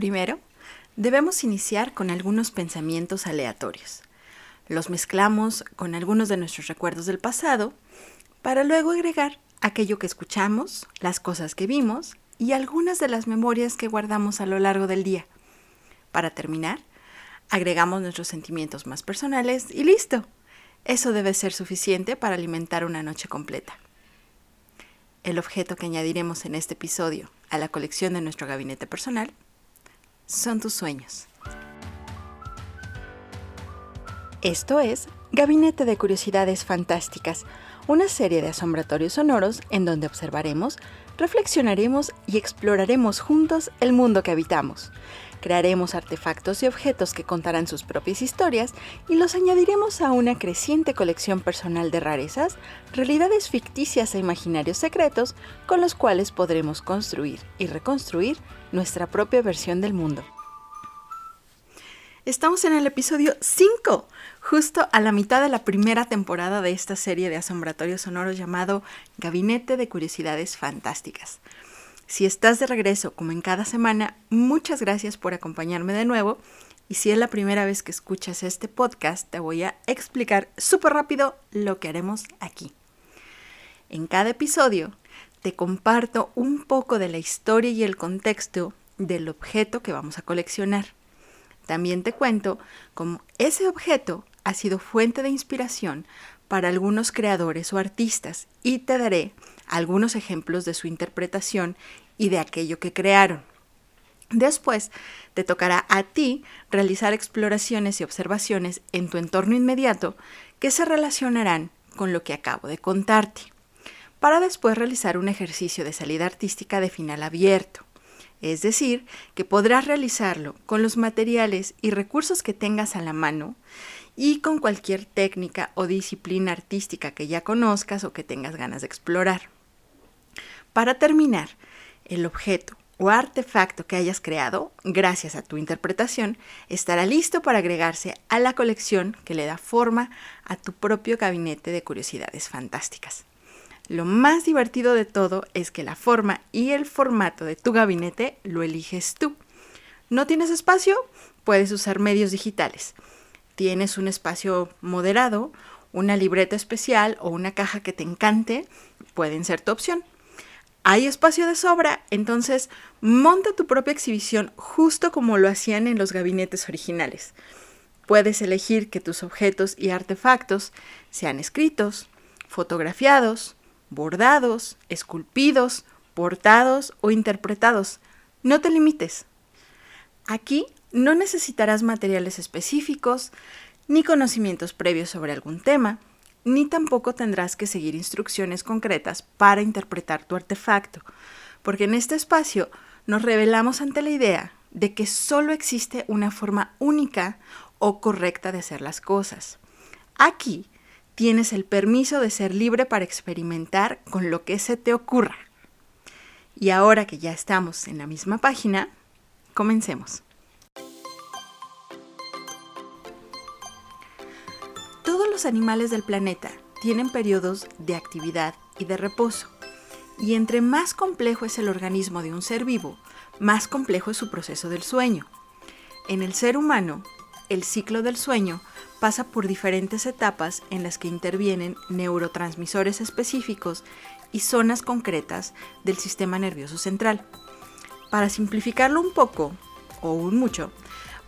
Primero, debemos iniciar con algunos pensamientos aleatorios. Los mezclamos con algunos de nuestros recuerdos del pasado para luego agregar aquello que escuchamos, las cosas que vimos y algunas de las memorias que guardamos a lo largo del día. Para terminar, agregamos nuestros sentimientos más personales y listo. Eso debe ser suficiente para alimentar una noche completa. El objeto que añadiremos en este episodio a la colección de nuestro gabinete personal son tus sueños. Esto es Gabinete de Curiosidades Fantásticas, una serie de asombratorios sonoros en donde observaremos, reflexionaremos y exploraremos juntos el mundo que habitamos. Crearemos artefactos y objetos que contarán sus propias historias y los añadiremos a una creciente colección personal de rarezas, realidades ficticias e imaginarios secretos con los cuales podremos construir y reconstruir nuestra propia versión del mundo. Estamos en el episodio 5, justo a la mitad de la primera temporada de esta serie de asombratorios sonoros llamado Gabinete de Curiosidades Fantásticas. Si estás de regreso como en cada semana, muchas gracias por acompañarme de nuevo. Y si es la primera vez que escuchas este podcast, te voy a explicar súper rápido lo que haremos aquí. En cada episodio te comparto un poco de la historia y el contexto del objeto que vamos a coleccionar. También te cuento cómo ese objeto ha sido fuente de inspiración para algunos creadores o artistas y te daré algunos ejemplos de su interpretación y de aquello que crearon. Después, te tocará a ti realizar exploraciones y observaciones en tu entorno inmediato que se relacionarán con lo que acabo de contarte, para después realizar un ejercicio de salida artística de final abierto. Es decir, que podrás realizarlo con los materiales y recursos que tengas a la mano y con cualquier técnica o disciplina artística que ya conozcas o que tengas ganas de explorar. Para terminar, el objeto o artefacto que hayas creado, gracias a tu interpretación, estará listo para agregarse a la colección que le da forma a tu propio gabinete de curiosidades fantásticas. Lo más divertido de todo es que la forma y el formato de tu gabinete lo eliges tú. ¿No tienes espacio? Puedes usar medios digitales. ¿Tienes un espacio moderado? Una libreta especial o una caja que te encante pueden ser tu opción hay espacio de sobra, entonces monta tu propia exhibición justo como lo hacían en los gabinetes originales. Puedes elegir que tus objetos y artefactos sean escritos, fotografiados, bordados, esculpidos, portados o interpretados. No te limites. Aquí no necesitarás materiales específicos ni conocimientos previos sobre algún tema ni tampoco tendrás que seguir instrucciones concretas para interpretar tu artefacto, porque en este espacio nos revelamos ante la idea de que solo existe una forma única o correcta de hacer las cosas. Aquí tienes el permiso de ser libre para experimentar con lo que se te ocurra. Y ahora que ya estamos en la misma página, comencemos. animales del planeta tienen periodos de actividad y de reposo. Y entre más complejo es el organismo de un ser vivo, más complejo es su proceso del sueño. En el ser humano, el ciclo del sueño pasa por diferentes etapas en las que intervienen neurotransmisores específicos y zonas concretas del sistema nervioso central. Para simplificarlo un poco, o un mucho,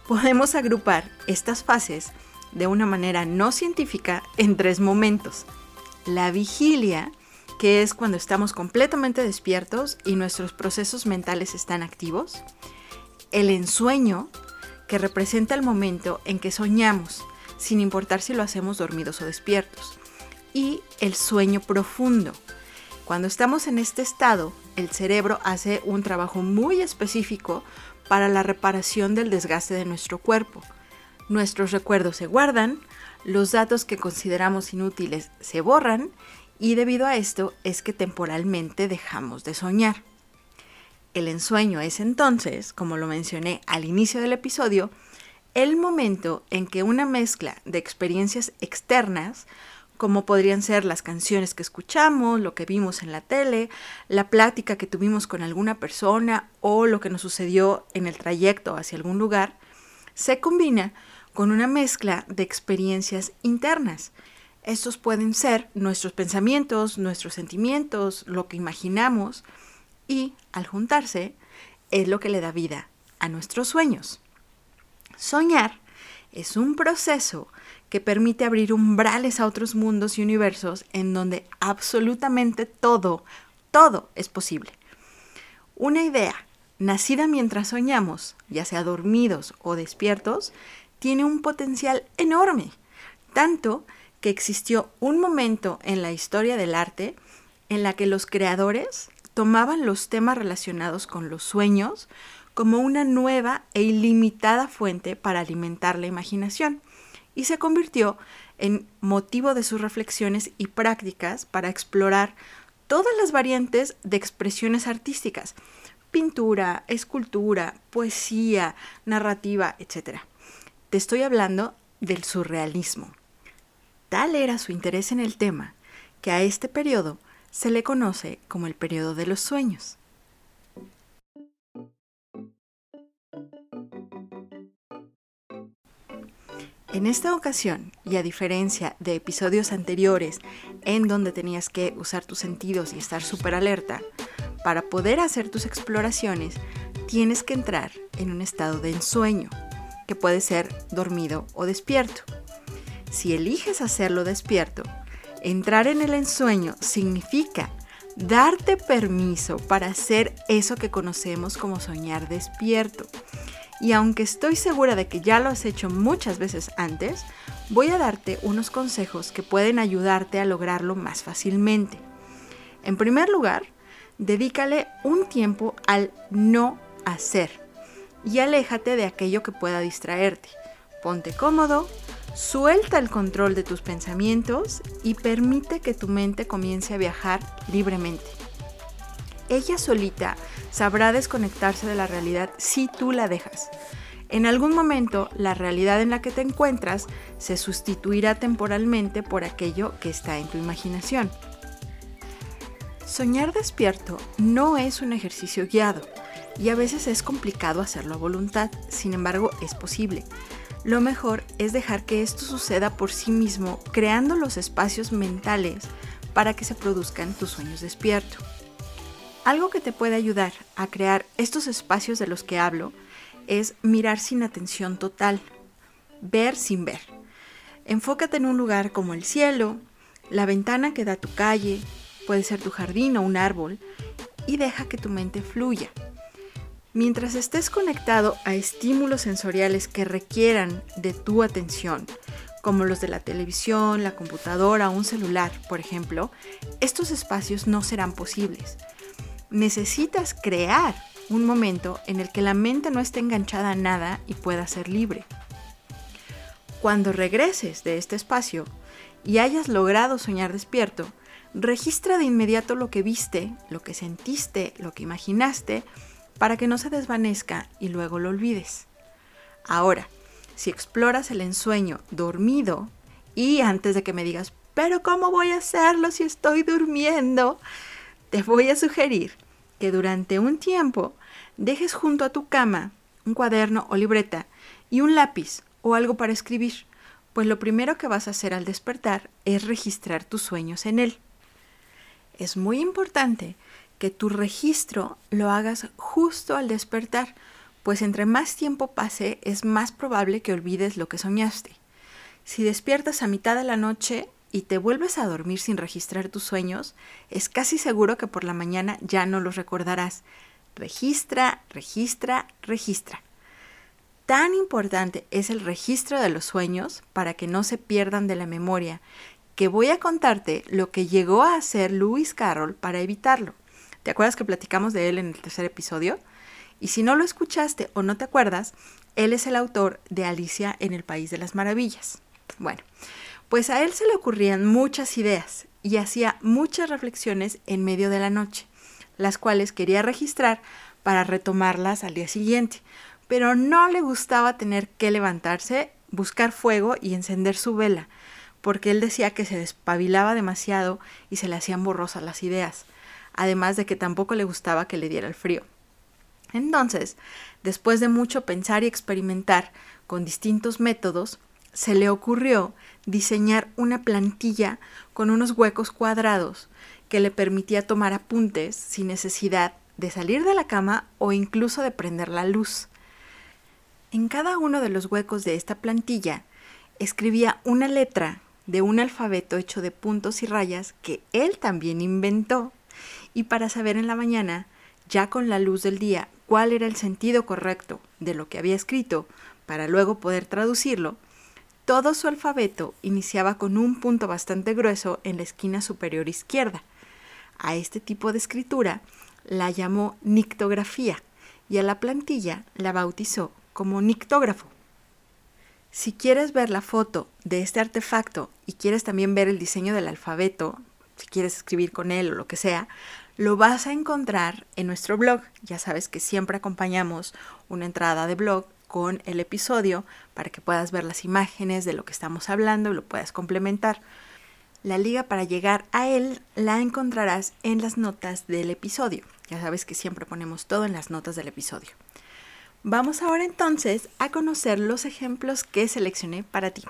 podemos agrupar estas fases de una manera no científica en tres momentos. La vigilia, que es cuando estamos completamente despiertos y nuestros procesos mentales están activos. El ensueño, que representa el momento en que soñamos, sin importar si lo hacemos dormidos o despiertos. Y el sueño profundo. Cuando estamos en este estado, el cerebro hace un trabajo muy específico para la reparación del desgaste de nuestro cuerpo nuestros recuerdos se guardan, los datos que consideramos inútiles se borran y debido a esto es que temporalmente dejamos de soñar. El ensueño es entonces, como lo mencioné al inicio del episodio, el momento en que una mezcla de experiencias externas como podrían ser las canciones que escuchamos, lo que vimos en la tele, la plática que tuvimos con alguna persona o lo que nos sucedió en el trayecto hacia algún lugar, se combina con una mezcla de experiencias internas. Estos pueden ser nuestros pensamientos, nuestros sentimientos, lo que imaginamos y al juntarse es lo que le da vida a nuestros sueños. Soñar es un proceso que permite abrir umbrales a otros mundos y universos en donde absolutamente todo, todo es posible. Una idea nacida mientras soñamos, ya sea dormidos o despiertos, tiene un potencial enorme, tanto que existió un momento en la historia del arte en la que los creadores tomaban los temas relacionados con los sueños como una nueva e ilimitada fuente para alimentar la imaginación y se convirtió en motivo de sus reflexiones y prácticas para explorar todas las variantes de expresiones artísticas, pintura, escultura, poesía, narrativa, etc. Te estoy hablando del surrealismo. Tal era su interés en el tema que a este periodo se le conoce como el periodo de los sueños. En esta ocasión, y a diferencia de episodios anteriores en donde tenías que usar tus sentidos y estar súper alerta, para poder hacer tus exploraciones tienes que entrar en un estado de ensueño, que puede ser dormido o despierto. Si eliges hacerlo despierto, entrar en el ensueño significa darte permiso para hacer eso que conocemos como soñar despierto y aunque estoy segura de que ya lo has hecho muchas veces antes, voy a darte unos consejos que pueden ayudarte a lograrlo más fácilmente. En primer lugar, dedícale un tiempo al no hacer y aléjate de aquello que pueda distraerte. Ponte cómodo, suelta el control de tus pensamientos y permite que tu mente comience a viajar libremente. Ella solita sabrá desconectarse de la realidad si tú la dejas. En algún momento, la realidad en la que te encuentras se sustituirá temporalmente por aquello que está en tu imaginación. Soñar despierto no es un ejercicio guiado y a veces es complicado hacerlo a voluntad, sin embargo es posible. Lo mejor es dejar que esto suceda por sí mismo, creando los espacios mentales para que se produzcan tus sueños despierto. Algo que te puede ayudar a crear estos espacios de los que hablo es mirar sin atención total, ver sin ver. Enfócate en un lugar como el cielo, la ventana que da tu calle, puede ser tu jardín o un árbol, y deja que tu mente fluya. Mientras estés conectado a estímulos sensoriales que requieran de tu atención, como los de la televisión, la computadora o un celular, por ejemplo, estos espacios no serán posibles necesitas crear un momento en el que la mente no esté enganchada a nada y pueda ser libre. Cuando regreses de este espacio y hayas logrado soñar despierto, registra de inmediato lo que viste, lo que sentiste, lo que imaginaste, para que no se desvanezca y luego lo olvides. Ahora, si exploras el ensueño dormido y antes de que me digas, pero ¿cómo voy a hacerlo si estoy durmiendo? Te voy a sugerir que durante un tiempo dejes junto a tu cama un cuaderno o libreta y un lápiz o algo para escribir, pues lo primero que vas a hacer al despertar es registrar tus sueños en él. Es muy importante que tu registro lo hagas justo al despertar, pues entre más tiempo pase es más probable que olvides lo que soñaste. Si despiertas a mitad de la noche, y te vuelves a dormir sin registrar tus sueños, es casi seguro que por la mañana ya no los recordarás. Registra, registra, registra. Tan importante es el registro de los sueños para que no se pierdan de la memoria, que voy a contarte lo que llegó a hacer Lewis Carroll para evitarlo. ¿Te acuerdas que platicamos de él en el tercer episodio? Y si no lo escuchaste o no te acuerdas, él es el autor de Alicia en el País de las Maravillas. Bueno, pues a él se le ocurrían muchas ideas y hacía muchas reflexiones en medio de la noche, las cuales quería registrar para retomarlas al día siguiente, pero no le gustaba tener que levantarse, buscar fuego y encender su vela, porque él decía que se despabilaba demasiado y se le hacían borrosas las ideas, además de que tampoco le gustaba que le diera el frío. Entonces, después de mucho pensar y experimentar con distintos métodos, se le ocurrió diseñar una plantilla con unos huecos cuadrados que le permitía tomar apuntes sin necesidad de salir de la cama o incluso de prender la luz. En cada uno de los huecos de esta plantilla escribía una letra de un alfabeto hecho de puntos y rayas que él también inventó y para saber en la mañana, ya con la luz del día, cuál era el sentido correcto de lo que había escrito para luego poder traducirlo, todo su alfabeto iniciaba con un punto bastante grueso en la esquina superior izquierda. A este tipo de escritura la llamó nictografía y a la plantilla la bautizó como nictógrafo. Si quieres ver la foto de este artefacto y quieres también ver el diseño del alfabeto, si quieres escribir con él o lo que sea, lo vas a encontrar en nuestro blog. Ya sabes que siempre acompañamos una entrada de blog con el episodio para que puedas ver las imágenes de lo que estamos hablando y lo puedas complementar. La liga para llegar a él la encontrarás en las notas del episodio. Ya sabes que siempre ponemos todo en las notas del episodio. Vamos ahora entonces a conocer los ejemplos que seleccioné para ti.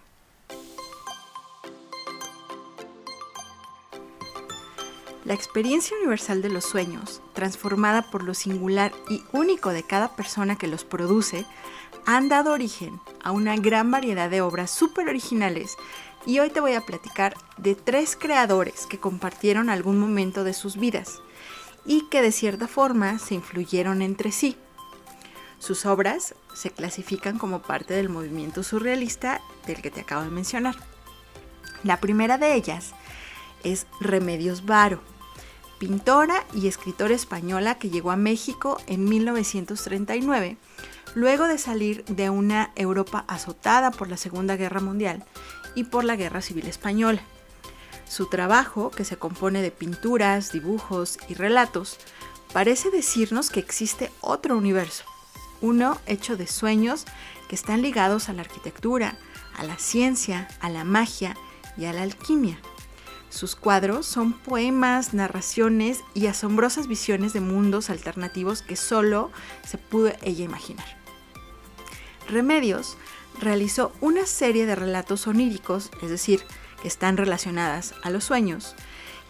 La experiencia universal de los sueños, transformada por lo singular y único de cada persona que los produce, han dado origen a una gran variedad de obras súper originales y hoy te voy a platicar de tres creadores que compartieron algún momento de sus vidas y que de cierta forma se influyeron entre sí. Sus obras se clasifican como parte del movimiento surrealista del que te acabo de mencionar. La primera de ellas es Remedios Varo, pintora y escritora española que llegó a México en 1939 luego de salir de una Europa azotada por la Segunda Guerra Mundial y por la Guerra Civil Española. Su trabajo, que se compone de pinturas, dibujos y relatos, parece decirnos que existe otro universo, uno hecho de sueños que están ligados a la arquitectura, a la ciencia, a la magia y a la alquimia. Sus cuadros son poemas, narraciones y asombrosas visiones de mundos alternativos que solo se pudo ella imaginar. Remedios realizó una serie de relatos oníricos, es decir, que están relacionadas a los sueños,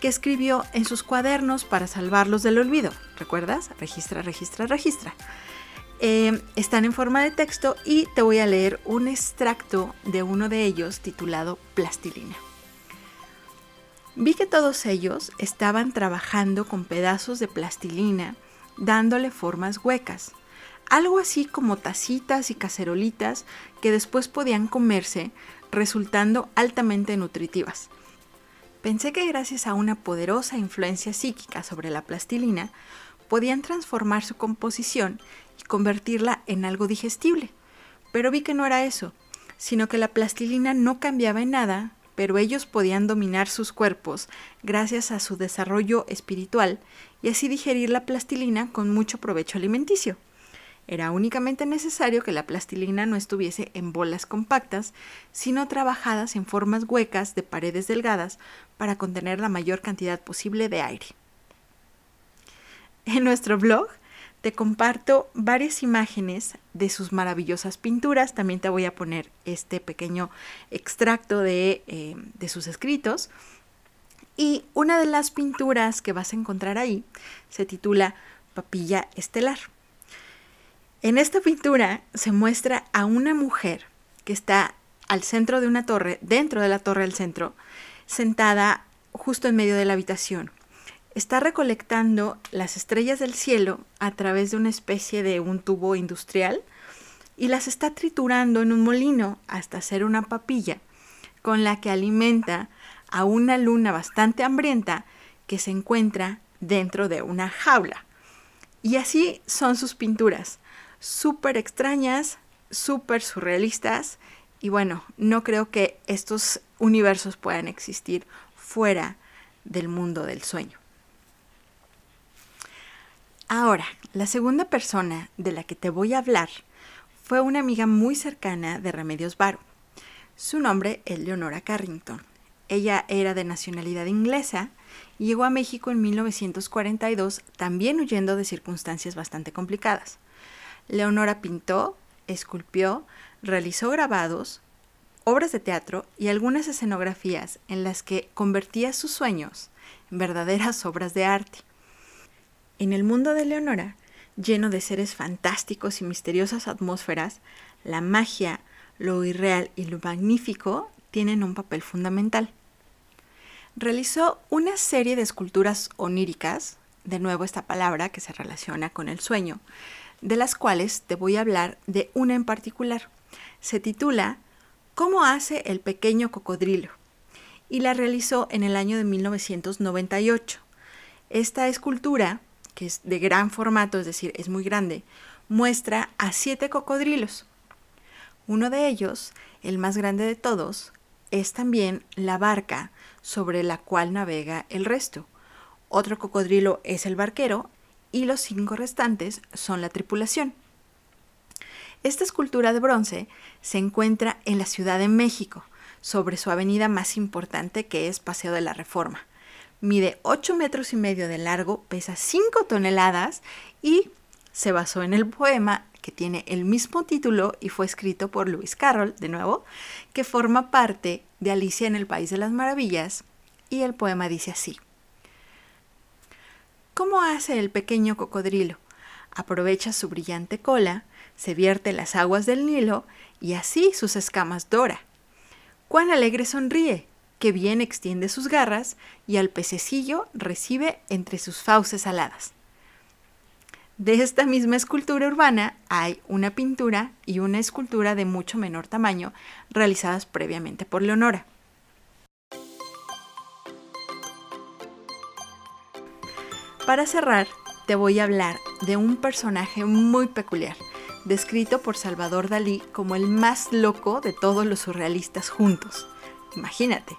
que escribió en sus cuadernos para salvarlos del olvido. ¿Recuerdas? Registra, registra, registra. Eh, están en forma de texto y te voy a leer un extracto de uno de ellos titulado Plastilina. Vi que todos ellos estaban trabajando con pedazos de plastilina, dándole formas huecas algo así como tacitas y cacerolitas que después podían comerse, resultando altamente nutritivas. Pensé que gracias a una poderosa influencia psíquica sobre la plastilina, podían transformar su composición y convertirla en algo digestible. Pero vi que no era eso, sino que la plastilina no cambiaba en nada, pero ellos podían dominar sus cuerpos gracias a su desarrollo espiritual y así digerir la plastilina con mucho provecho alimenticio. Era únicamente necesario que la plastilina no estuviese en bolas compactas, sino trabajadas en formas huecas de paredes delgadas para contener la mayor cantidad posible de aire. En nuestro blog te comparto varias imágenes de sus maravillosas pinturas. También te voy a poner este pequeño extracto de, eh, de sus escritos. Y una de las pinturas que vas a encontrar ahí se titula Papilla Estelar. En esta pintura se muestra a una mujer que está al centro de una torre, dentro de la torre del centro, sentada justo en medio de la habitación. Está recolectando las estrellas del cielo a través de una especie de un tubo industrial y las está triturando en un molino hasta hacer una papilla con la que alimenta a una luna bastante hambrienta que se encuentra dentro de una jaula. Y así son sus pinturas súper extrañas, súper surrealistas y bueno, no creo que estos universos puedan existir fuera del mundo del sueño. Ahora, la segunda persona de la que te voy a hablar fue una amiga muy cercana de Remedios Varo. Su nombre es Leonora Carrington ella era de nacionalidad inglesa y llegó a México en 1942, también huyendo de circunstancias bastante complicadas. Leonora pintó, esculpió, realizó grabados, obras de teatro y algunas escenografías en las que convertía sus sueños en verdaderas obras de arte. En el mundo de Leonora, lleno de seres fantásticos y misteriosas atmósferas, la magia, lo irreal y lo magnífico tienen un papel fundamental. Realizó una serie de esculturas oníricas, de nuevo esta palabra que se relaciona con el sueño, de las cuales te voy a hablar de una en particular. Se titula ¿Cómo hace el pequeño cocodrilo? y la realizó en el año de 1998. Esta escultura, que es de gran formato, es decir, es muy grande, muestra a siete cocodrilos. Uno de ellos, el más grande de todos, es también la barca sobre la cual navega el resto. Otro cocodrilo es el barquero y los cinco restantes son la tripulación. Esta escultura de bronce se encuentra en la Ciudad de México, sobre su avenida más importante que es Paseo de la Reforma. Mide 8 metros y medio de largo, pesa 5 toneladas y se basó en el poema que tiene el mismo título y fue escrito por Lewis Carroll, de nuevo, que forma parte de Alicia en el País de las Maravillas, y el poema dice así. ¿Cómo hace el pequeño cocodrilo? Aprovecha su brillante cola, se vierte las aguas del Nilo y así sus escamas dora. Cuán alegre sonríe, que bien extiende sus garras y al pececillo recibe entre sus fauces aladas. De esta misma escultura urbana hay una pintura y una escultura de mucho menor tamaño realizadas previamente por Leonora. Para cerrar, te voy a hablar de un personaje muy peculiar, descrito por Salvador Dalí como el más loco de todos los surrealistas juntos. Imagínate,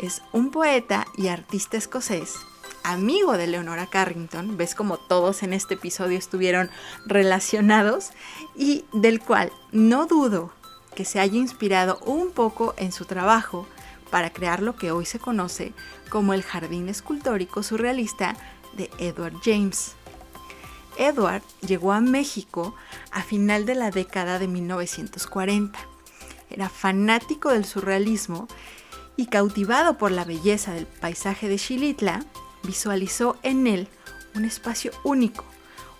es un poeta y artista escocés, amigo de Leonora Carrington, ves como todos en este episodio estuvieron relacionados, y del cual no dudo que se haya inspirado un poco en su trabajo para crear lo que hoy se conoce como el jardín escultórico surrealista de Edward James. Edward llegó a México a final de la década de 1940. Era fanático del surrealismo y cautivado por la belleza del paisaje de Xilitla, visualizó en él un espacio único,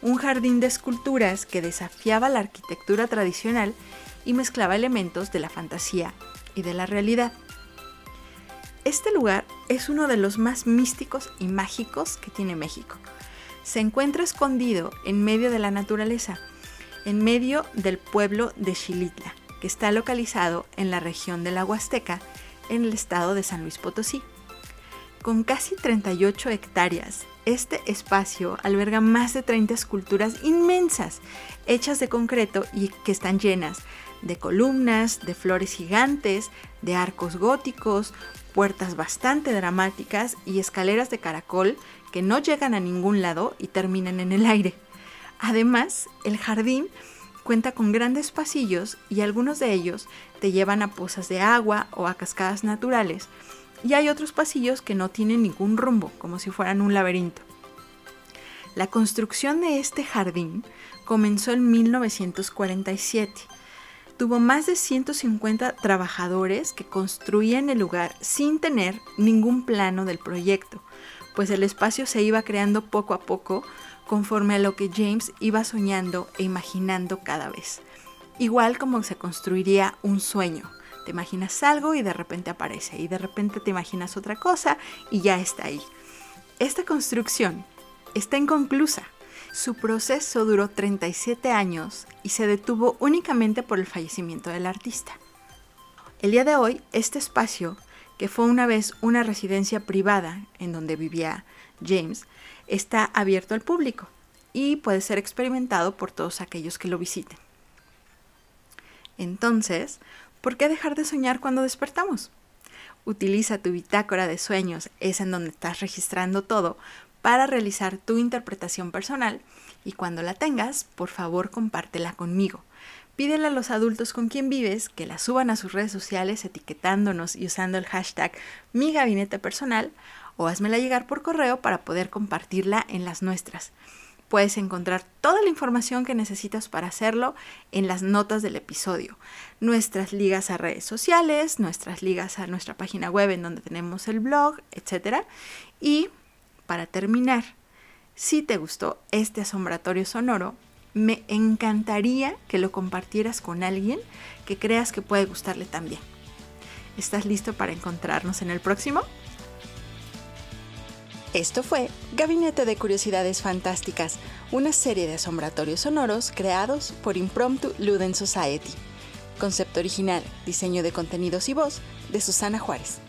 un jardín de esculturas que desafiaba la arquitectura tradicional y mezclaba elementos de la fantasía y de la realidad. Este lugar es uno de los más místicos y mágicos que tiene México. Se encuentra escondido en medio de la naturaleza, en medio del pueblo de Xilitla, que está localizado en la región de la Huasteca, en el estado de San Luis Potosí. Con casi 38 hectáreas, este espacio alberga más de 30 esculturas inmensas, hechas de concreto y que están llenas de columnas, de flores gigantes, de arcos góticos, puertas bastante dramáticas y escaleras de caracol que no llegan a ningún lado y terminan en el aire. Además, el jardín cuenta con grandes pasillos y algunos de ellos te llevan a pozas de agua o a cascadas naturales, y hay otros pasillos que no tienen ningún rumbo, como si fueran un laberinto. La construcción de este jardín comenzó en 1947 tuvo más de 150 trabajadores que construían el lugar sin tener ningún plano del proyecto, pues el espacio se iba creando poco a poco conforme a lo que James iba soñando e imaginando cada vez. Igual como se construiría un sueño. Te imaginas algo y de repente aparece, y de repente te imaginas otra cosa y ya está ahí. Esta construcción está inconclusa, su proceso duró 37 años y se detuvo únicamente por el fallecimiento del artista. El día de hoy, este espacio, que fue una vez una residencia privada en donde vivía James, está abierto al público y puede ser experimentado por todos aquellos que lo visiten. Entonces, ¿por qué dejar de soñar cuando despertamos? Utiliza tu bitácora de sueños, es en donde estás registrando todo, para realizar tu interpretación personal y cuando la tengas, por favor compártela conmigo. Pídele a los adultos con quien vives que la suban a sus redes sociales etiquetándonos y usando el hashtag mi gabinete personal o házmela llegar por correo para poder compartirla en las nuestras. Puedes encontrar toda la información que necesitas para hacerlo en las notas del episodio. Nuestras ligas a redes sociales, nuestras ligas a nuestra página web en donde tenemos el blog, etc. Y para terminar, si te gustó este asombratorio sonoro, me encantaría que lo compartieras con alguien que creas que puede gustarle también. ¿Estás listo para encontrarnos en el próximo? Esto fue Gabinete de Curiosidades Fantásticas, una serie de asombratorios sonoros creados por Impromptu Luden Society. Concepto original, diseño de contenidos y voz de Susana Juárez.